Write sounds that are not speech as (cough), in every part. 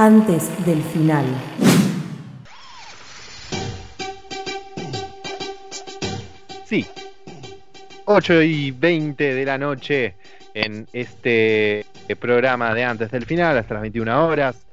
antes del final. Sí, 8 y 20 de la noche en este programa de antes del final, hasta las 21 horas,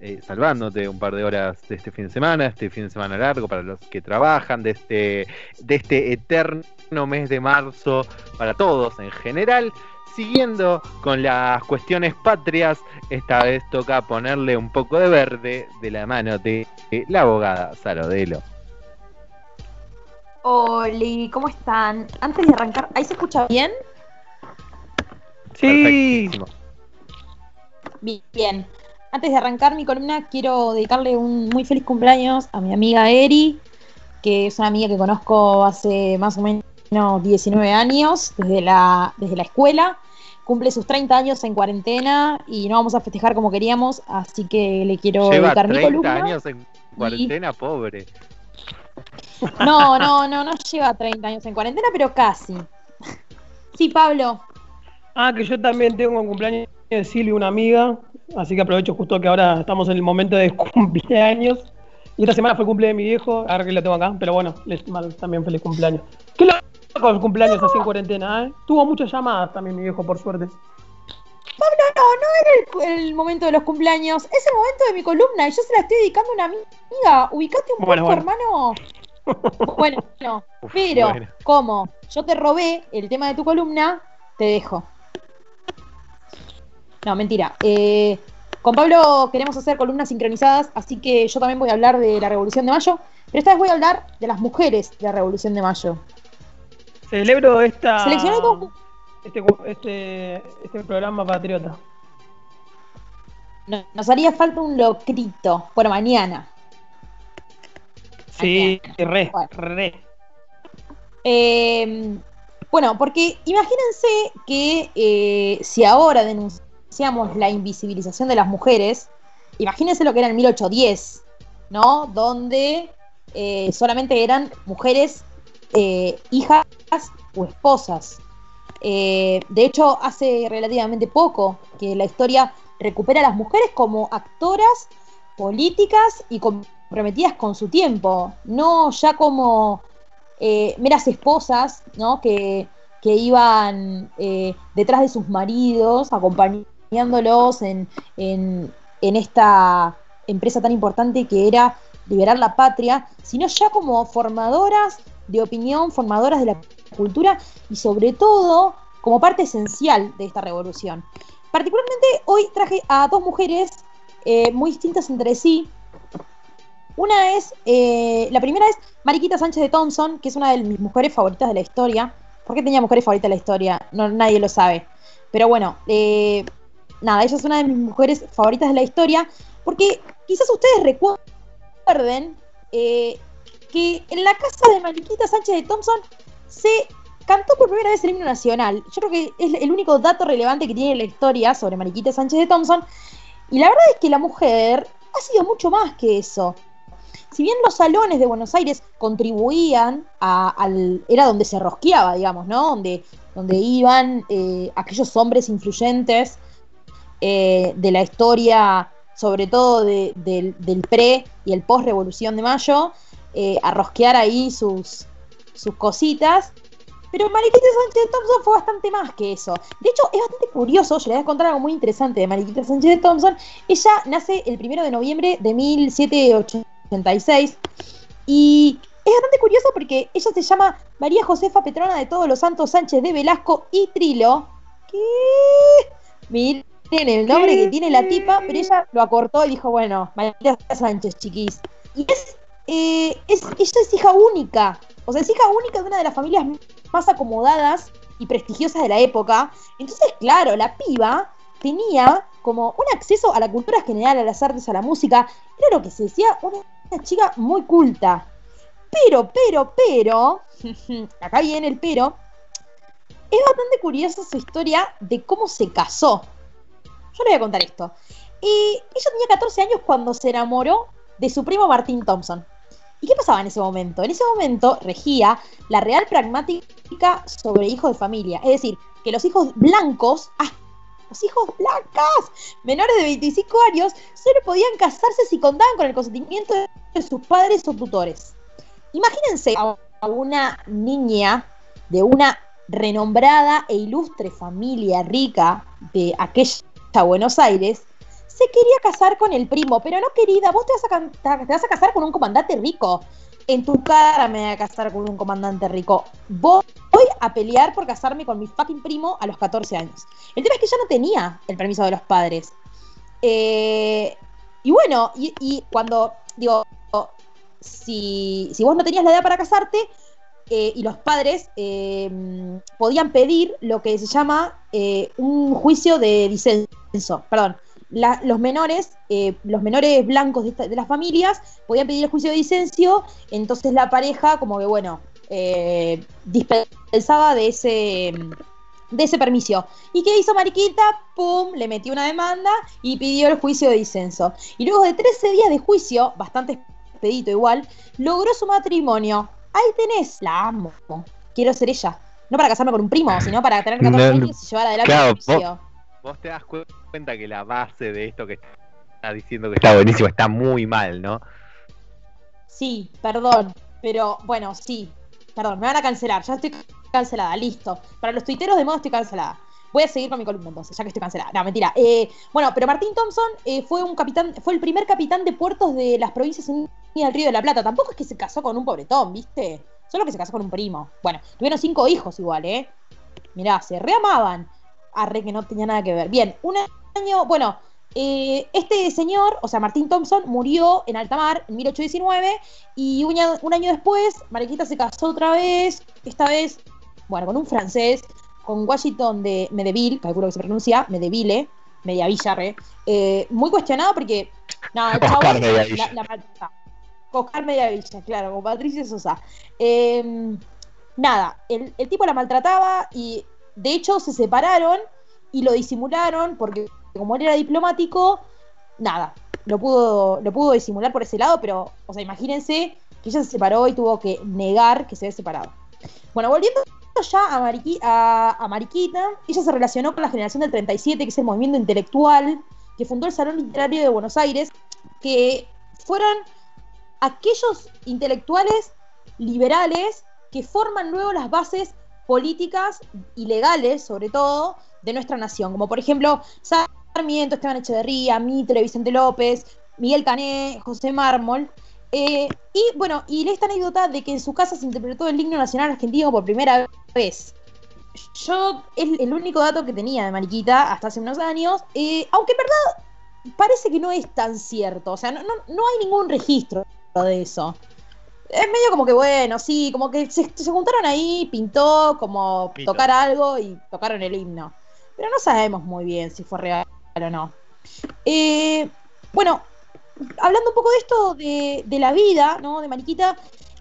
eh, salvándote un par de horas de este fin de semana, este fin de semana largo para los que trabajan, de este, de este eterno mes de marzo para todos en general. Siguiendo con las cuestiones patrias, esta vez toca ponerle un poco de verde de la mano de la abogada Sarodelo. Hola, ¿cómo están? Antes de arrancar, ¿ahí se escucha bien? Sí. Bien. Antes de arrancar mi columna, quiero dedicarle un muy feliz cumpleaños a mi amiga Eri, que es una amiga que conozco hace más o menos 19 años, desde la, desde la escuela. Cumple sus 30 años en cuarentena y no vamos a festejar como queríamos, así que le quiero dedicar mi columna. años en cuarentena, pobre. No, no, no, no lleva 30 años en cuarentena, pero casi. Sí, Pablo. Ah, que yo también tengo un cumpleaños de Silvia, una amiga, así que aprovecho justo que ahora estamos en el momento de (laughs) cumpleaños. Y esta semana fue el cumpleaños de mi viejo, ahora que lo tengo acá, pero bueno, les también feliz cumpleaños. Loco los cumpleaños así en cuarentena, ¿eh? Tuvo muchas llamadas también mi viejo, por suerte. Pablo, no, no era el, momento de los cumpleaños, es el momento de mi columna y yo se la estoy dedicando a una amiga. Ubicate un poco, hermano. Bueno, no, (laughs) pero como yo te robé el tema de tu columna, te dejo. No, mentira. Eh, con Pablo queremos hacer columnas sincronizadas, así que yo también voy a hablar de la Revolución de Mayo, pero esta vez voy a hablar de las mujeres de la Revolución de Mayo. Celebro esta. Este, este, este, programa patriota. nos haría falta un locrito por mañana. Sí, re, re. Eh, bueno, porque imagínense que eh, si ahora denunciamos la invisibilización de las mujeres, imagínense lo que era en 1810, ¿no? Donde eh, solamente eran mujeres hijas o esposas. de hecho, hace relativamente poco que la historia recupera a las mujeres como actoras políticas y comprometidas con su tiempo, no ya como eh, meras esposas, ¿no? Que, iban eh, detrás de sus maridos, acompañándolos en, en, esta empresa tan importante que era liberar la patria, sino ya como formadoras de opinión, formadoras de la cultura y sobre todo como parte esencial de esta revolución. Particularmente hoy traje a dos mujeres eh, muy distintas entre sí, una es, eh, la primera es Mariquita Sánchez de Thompson, que es una de mis mujeres favoritas de la historia. ¿Por qué tenía mujeres favoritas de la historia? No, nadie lo sabe. Pero bueno, eh, nada, ella es una de mis mujeres favoritas de la historia, porque quizás ustedes recuerden que en la casa de Mariquita Sánchez de Thompson se cantó por primera vez el himno nacional. Yo creo que es el único dato relevante que tiene la historia sobre Mariquita Sánchez de Thompson. Y la verdad es que la mujer ha sido mucho más que eso si bien los salones de Buenos Aires contribuían a, al, era donde se rosqueaba, digamos, ¿no? Donde, donde iban eh, aquellos hombres influyentes eh, de la historia, sobre todo del pre y el post Revolución de Mayo, eh, a rosquear ahí sus, sus cositas. Pero Mariquita Sánchez de Thompson fue bastante más que eso. De hecho, es bastante curioso, yo les voy a contar algo muy interesante de Mariquita Sánchez de Thompson. Ella nace el primero de noviembre de 1780 y es bastante curioso porque ella se llama María Josefa Petrona de Todos los Santos Sánchez de Velasco y Trilo. ¿Qué? Miren el nombre que tiene la tipa, pero ella lo acortó y dijo, bueno, María Sánchez, chiquis. Y es, eh, es, ella es hija única. O sea, es hija única de una de las familias más acomodadas y prestigiosas de la época. Entonces, claro, la piba tenía como un acceso a la cultura general, a las artes, a la música. Era lo que se decía una chica muy culta. Pero, pero, pero, (laughs) acá viene el pero, es bastante curiosa su historia de cómo se casó. Yo le voy a contar esto. Ella tenía 14 años cuando se enamoró de su primo Martín Thompson. ¿Y qué pasaba en ese momento? En ese momento regía la real pragmática sobre hijos de familia. Es decir, que los hijos blancos, los hijos blancas menores de 25 años solo podían casarse si contaban con el consentimiento de sus padres o tutores. Imagínense a una niña de una renombrada e ilustre familia rica de aquella Buenos Aires, se quería casar con el primo, pero no querida, vos te vas a, te vas a casar con un comandante rico. En tu cara me voy a casar con un comandante rico. Voy a pelear por casarme con mi fucking primo a los 14 años. El tema es que yo no tenía el permiso de los padres. Eh, y bueno, y, cuando, digo, si, si, vos no tenías la edad para casarte, eh, y los padres eh, podían pedir lo que se llama un juicio de disenso, perdón, los menores, eh, los menores blancos de, las familias podían pedir el juicio de disencio, entonces la pareja como que bueno, eh, dispensaba de ese de ese permiso. ¿Y qué hizo Mariquita? ¡Pum! Le metió una demanda y pidió el juicio de disenso. Y luego de 13 días de juicio, bastante expedito igual, logró su matrimonio. Ahí tenés, la amo. Quiero ser ella. No para casarme con un primo, sino para tener 14 años y llevar adelante el juicio. Vos te das cuenta que la base de esto que está diciendo que está buenísimo está muy mal, ¿no? Sí, perdón, pero bueno, sí, perdón, me van a cancelar, ya estoy cancelada, listo. Para los tuiteros de modo estoy cancelada. Voy a seguir con mi columna entonces, ya que estoy cancelada. No, mentira. Eh, bueno, pero Martín Thompson eh, fue un capitán, fue el primer capitán de puertos de las provincias unidas del Río de la Plata. Tampoco es que se casó con un pobretón, ¿viste? Solo que se casó con un primo. Bueno, tuvieron cinco hijos igual, ¿eh? Mirá, se reamaban. Arre que no tenía nada que ver. Bien, una año, bueno, eh, este señor, o sea, Martín Thompson, murió en alta mar en 1819 y un, año después, Mariquita se casó otra vez, esta vez, bueno, con un francés, con Washington de Medeville, calculo que se pronuncia, Medeville, Mediavilla, re, eh, muy cuestionado porque, no, el chavo, la, la, Oscar Mediavilla, claro, con Patricia Sosa. Em, nada, el, el tipo la maltrataba y de hecho se separaron y lo disimularon porque como él era diplomático, nada, lo pudo, pudo disimular por ese lado, pero, o sea, imagínense que ella se separó y tuvo que negar que se había separado. Bueno, volviendo ya a, Mariquita, ella se relacionó con la generación del 37, que es el movimiento intelectual que fundó el Salón Literario de Buenos Aires, que fueron aquellos intelectuales liberales que forman luego las bases políticas y legales, sobre todo, de nuestra nación, como por ejemplo Sarmiento, Esteban Echeverría, Mitre, Vicente López, Miguel Cané, José Mármol. Eh, y bueno, y esta anécdota de que en su casa se interpretó el himno nacional argentino por primera vez. Yo es el único dato que tenía de Mariquita hasta hace unos años, eh, aunque en verdad parece que no es tan cierto, o sea, no, no, no hay ningún registro de eso es medio como que bueno, sí, como que se, juntaron ahí, pintó como tocar algo y tocaron el himno. Pero no sabemos muy bien si fue real o no. Eh, bueno, hablando un poco de esto de, la vida, ¿no? De Mariquita,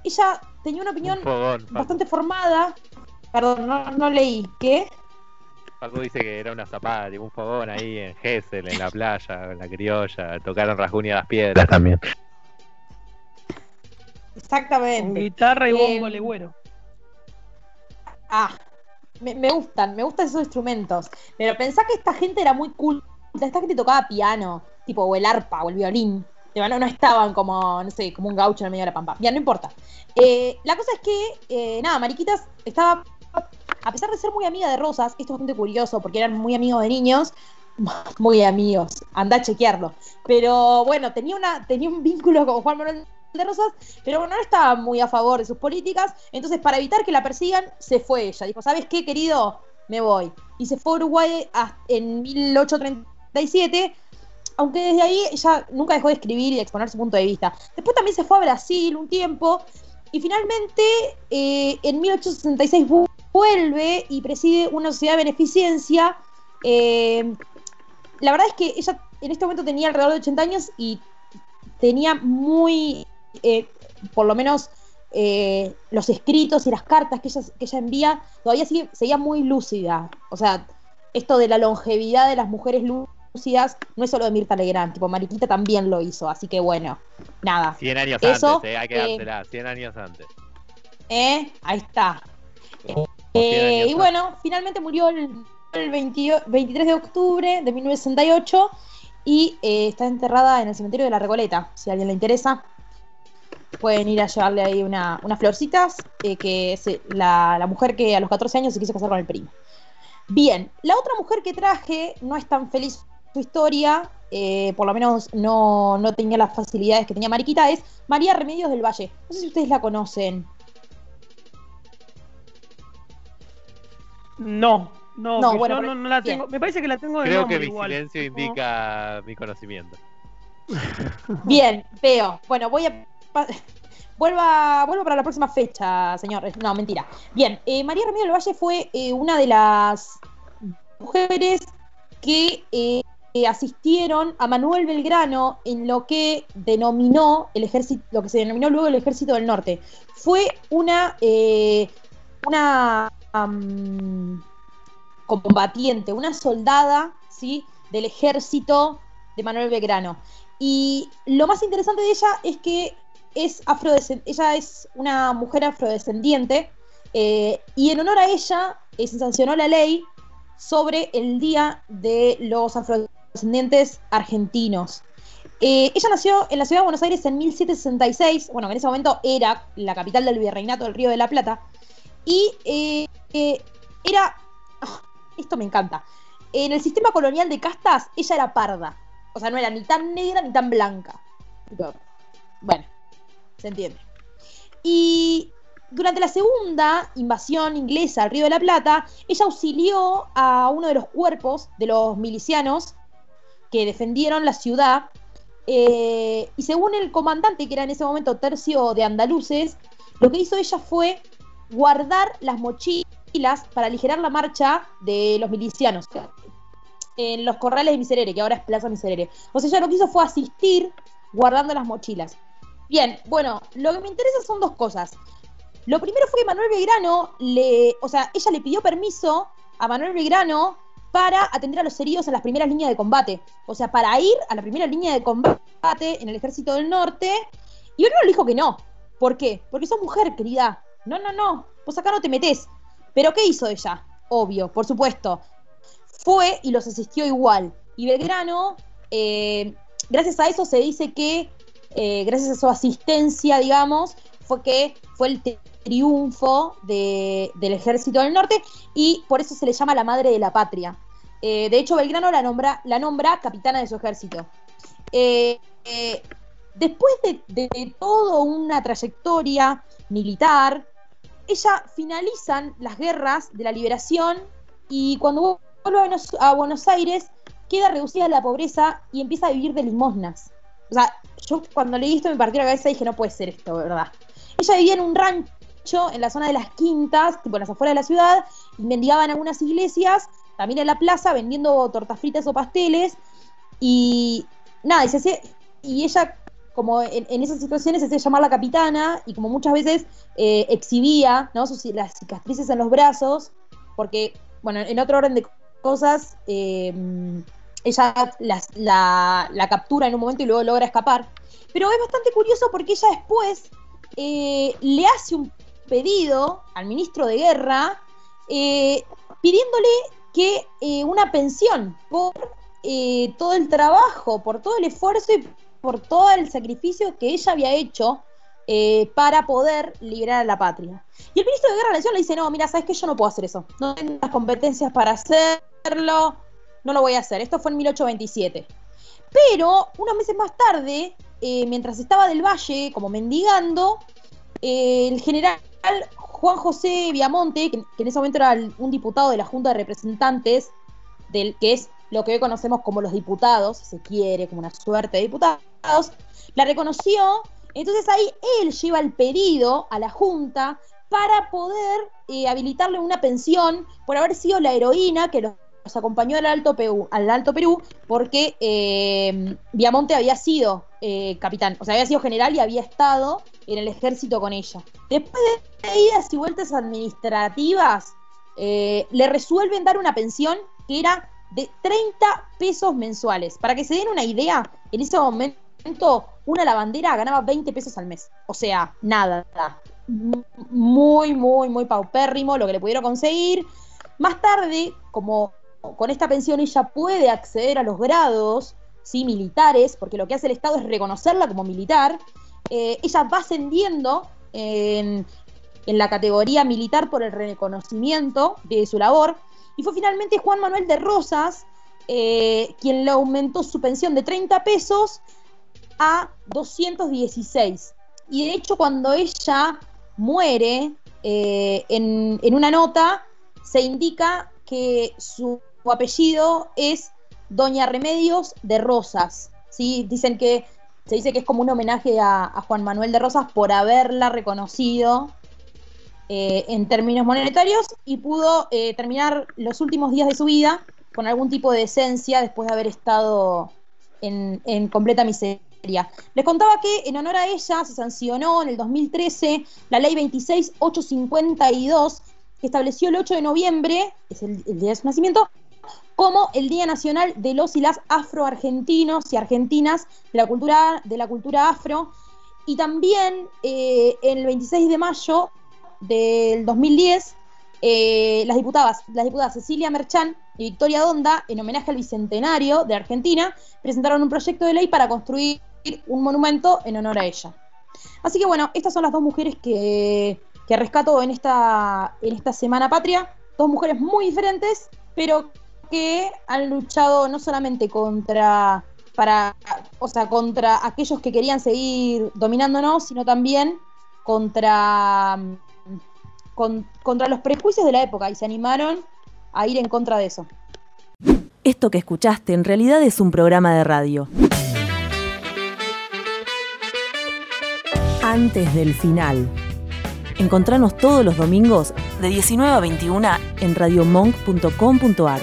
ella tenía una opinión bastante formada. Perdón, no, leí. ¿Qué? Paco dice que era una zapada, un fogón ahí en Gessel, en la playa, en la criolla, tocaron Rasguña las piedras también. Exactamente. guitarra y bombo eh, legüero. Ah, me, gustan, me gustan esos instrumentos. Pero pensá que esta gente era muy cool. Esta gente tocaba piano, tipo, o el arpa, o el violín. No, no estaban como, no sé, como un gaucho en el medio de la pampa. Ya, no importa. Eh, la cosa es que, eh, nada, Mariquitas estaba, a pesar de ser muy amiga de Rosas, esto es bastante curioso porque eran muy amigos de niños, (laughs) muy amigos, anda a chequearlo. Pero bueno, tenía, una, tenía un vínculo con Juan Manuel de Rosas, pero no estaba muy a favor de sus políticas, entonces para evitar que la persigan, se fue ella. Dijo, ¿sabes qué, querido? Me voy. Y se fue a Uruguay en 1837, aunque desde ahí ella nunca dejó de escribir y de exponer su punto de vista. Después también se fue a Brasil un tiempo, y finalmente eh, en 1866 vuelve y preside una sociedad de beneficencia. Eh, la verdad es que ella en este momento tenía alrededor de 80 años y tenía muy eh, por lo menos eh, los escritos y las cartas que ella, que ella envía, todavía sigue, seguía muy lúcida. O sea, esto de la longevidad de las mujeres lúcidas no es solo de Mirta Legrand, tipo Mariquita también lo hizo, así que bueno, nada. 100 años antes, eh, hay que dársela, 100 años antes. Eh, ahí está. y bueno, finalmente murió el el 23 de octubre de 1968 y eh, está enterrada en el cementerio de la Recoleta. Si a alguien le interesa, pueden ir a llevarle ahí una, unas florcitas, eh, que es eh, la, la, mujer que a los 14 años se quiso casar con el primo. Bien, la otra mujer que traje no es tan feliz su historia, eh, por lo menos no, no, tenía las facilidades que tenía Mariquita, es María Remedios del Valle. No sé si ustedes la conocen. No, no, no, bueno, yo no, no, la tengo. Bien. Me parece que la tengo de Creo nombre que mi igual. silencio indica mi conocimiento. Bien, veo. Bueno, voy a. (laughs) Vuelva, vuelvo para la próxima fecha, señor. No, mentira. Bien, eh, María Remedios del Valle fue eh, una de las mujeres que eh, asistieron a Manuel Belgrano en lo que denominó el ejército, lo que se denominó luego el ejército del norte. Fue una, una combatiente, una soldada, ¿sí? del ejército de Manuel Belgrano. Y lo más interesante de ella es que es ella es una mujer afrodescendiente eh, y en honor a ella eh, se sancionó la ley sobre el Día de los Afrodescendientes Argentinos. Eh, ella nació en la ciudad de Buenos Aires en 1766, bueno, en ese momento era la capital del virreinato del Río de la Plata, y era, oh, esto me encanta, en el sistema colonial de castas ella era parda, o sea, no era ni tan negra ni tan blanca. Bueno, se entiende. Y durante la segunda invasión inglesa al Río de la Plata, ella auxilió a uno de los cuerpos de los milicianos que defendieron la ciudad. Eh, y según el comandante, que era en ese momento tercio de andaluces, lo que hizo ella fue guardar las mochilas para aligerar la marcha de los milicianos en los corrales de Miserere, que ahora es Plaza Miserere. O sea, ella lo que hizo fue asistir guardando las mochilas. Bien, bueno, lo que me interesa son dos cosas. Lo primero fue que Manuel Belgrano le, o sea, ella le pidió permiso a Manuel Belgrano para atender a los heridos en las primeras líneas de combate. O sea, para ir a la primera línea de combate en el ejército del norte. Y uno le dijo que no. ¿Por qué? Porque sos mujer, querida. No, no, no. Vos acá no te metés. Pero ¿qué hizo ella? Obvio, por supuesto. Fue y los asistió igual. Y Belgrano, eh, gracias a eso se dice que eh, gracias a su asistencia, digamos, fue que fue el triunfo de, del ejército del norte y por eso se le llama la madre de la patria. Eh, de hecho, Belgrano la nombra, la nombra capitana de su ejército. Eh, después de, de, toda una trayectoria militar, ella finalizan las guerras de la liberación y cuando vuelve a Buenos Aires queda reducida a la pobreza y empieza a vivir de limosnas. O sea, yo cuando leí esto me partió la cabeza y dije, no puede ser esto, ¿verdad? Ella vivía en un rancho en la zona de las quintas, tipo en las afueras de la ciudad, y mendigaba en algunas iglesias, también en la plaza, vendiendo tortas fritas o pasteles, y nada, y, se hacía, y ella, como en, en, esas situaciones, se hacía llamar la capitana, y como muchas veces eh, exhibía ¿no? Sus, las cicatrices en los brazos, porque, bueno, en otro orden de cosas, eh, ella la, captura en un momento y luego logra escapar. Pero es bastante curioso porque ella después eh, le hace un pedido al ministro de Guerra eh, pidiéndole que eh, una pensión por todo el trabajo, por todo el esfuerzo y por todo el sacrificio que ella había hecho para poder liberar a la patria. Y el ministro de Guerra le dice, no, mira, sabes que yo no puedo hacer eso, no tengo las competencias para hacerlo, no lo voy a hacer. Esto fue en 1827. Pero unos meses más tarde, eh, mientras estaba del Valle como mendigando, eh, el general Juan José Viamonte, que, en ese momento era un diputado de la Junta de Representantes, del, que es lo que hoy conocemos como los diputados, si se quiere, como una suerte de diputados, la reconoció. Entonces ahí él lleva el pedido a la Junta para poder eh, habilitarle una pensión por haber sido la heroína que los nos acompañó al Alto Perú, al Alto Perú porque eh, Viamonte había sido eh, capitán, o sea, había sido general y había estado en el ejército con ella. Después de idas y vueltas administrativas, eh, le resuelven dar una pensión que era de 30 pesos mensuales. Para que se den una idea, en ese momento una lavandera ganaba 20 pesos al mes. O sea, nada. Muy, muy, muy paupérrimo lo que le pudieron conseguir. Más tarde, como con esta pensión ella puede acceder a los grados ¿sí? militares, porque lo que hace el Estado es reconocerla como militar, eh, ella va ascendiendo en, la categoría militar por el reconocimiento de su labor, y fue finalmente Juan Manuel de Rosas eh, quien le aumentó su pensión de 30 pesos a 216. Y de hecho cuando ella muere, eh, en, una nota se indica que su apellido es Doña Remedios de Rosas. ¿sí? Dicen que se dice que es como un homenaje a, Juan Manuel de Rosas por haberla reconocido eh, en términos monetarios y pudo eh, terminar los últimos días de su vida con algún tipo de esencia después de haber estado en, completa miseria. Les contaba que en honor a ella se sancionó en el 2013 la ley 26852 que estableció el 8 de noviembre, es el día de su nacimiento, como el Día Nacional de los y las afroargentinos y argentinas de la cultura, de la cultura afro. Y también eh, el 26 de mayo del 2010, eh, las, diputadas, las diputadas Cecilia Merchán y Victoria Donda, en homenaje al Bicentenario de Argentina, presentaron un proyecto de ley para construir un monumento en honor a ella. Así que bueno, estas son las dos mujeres que, que rescato en esta, en esta Semana Patria, dos mujeres muy diferentes, pero que han luchado no solamente contra para o sea, contra aquellos que querían seguir dominándonos, sino también contra con, contra los prejuicios de la época y se animaron a ir en contra de eso. Esto que escuchaste en realidad es un programa de radio. Antes del final. Encontranos todos los domingos de 19 a 21 en radiomonk.com.ar.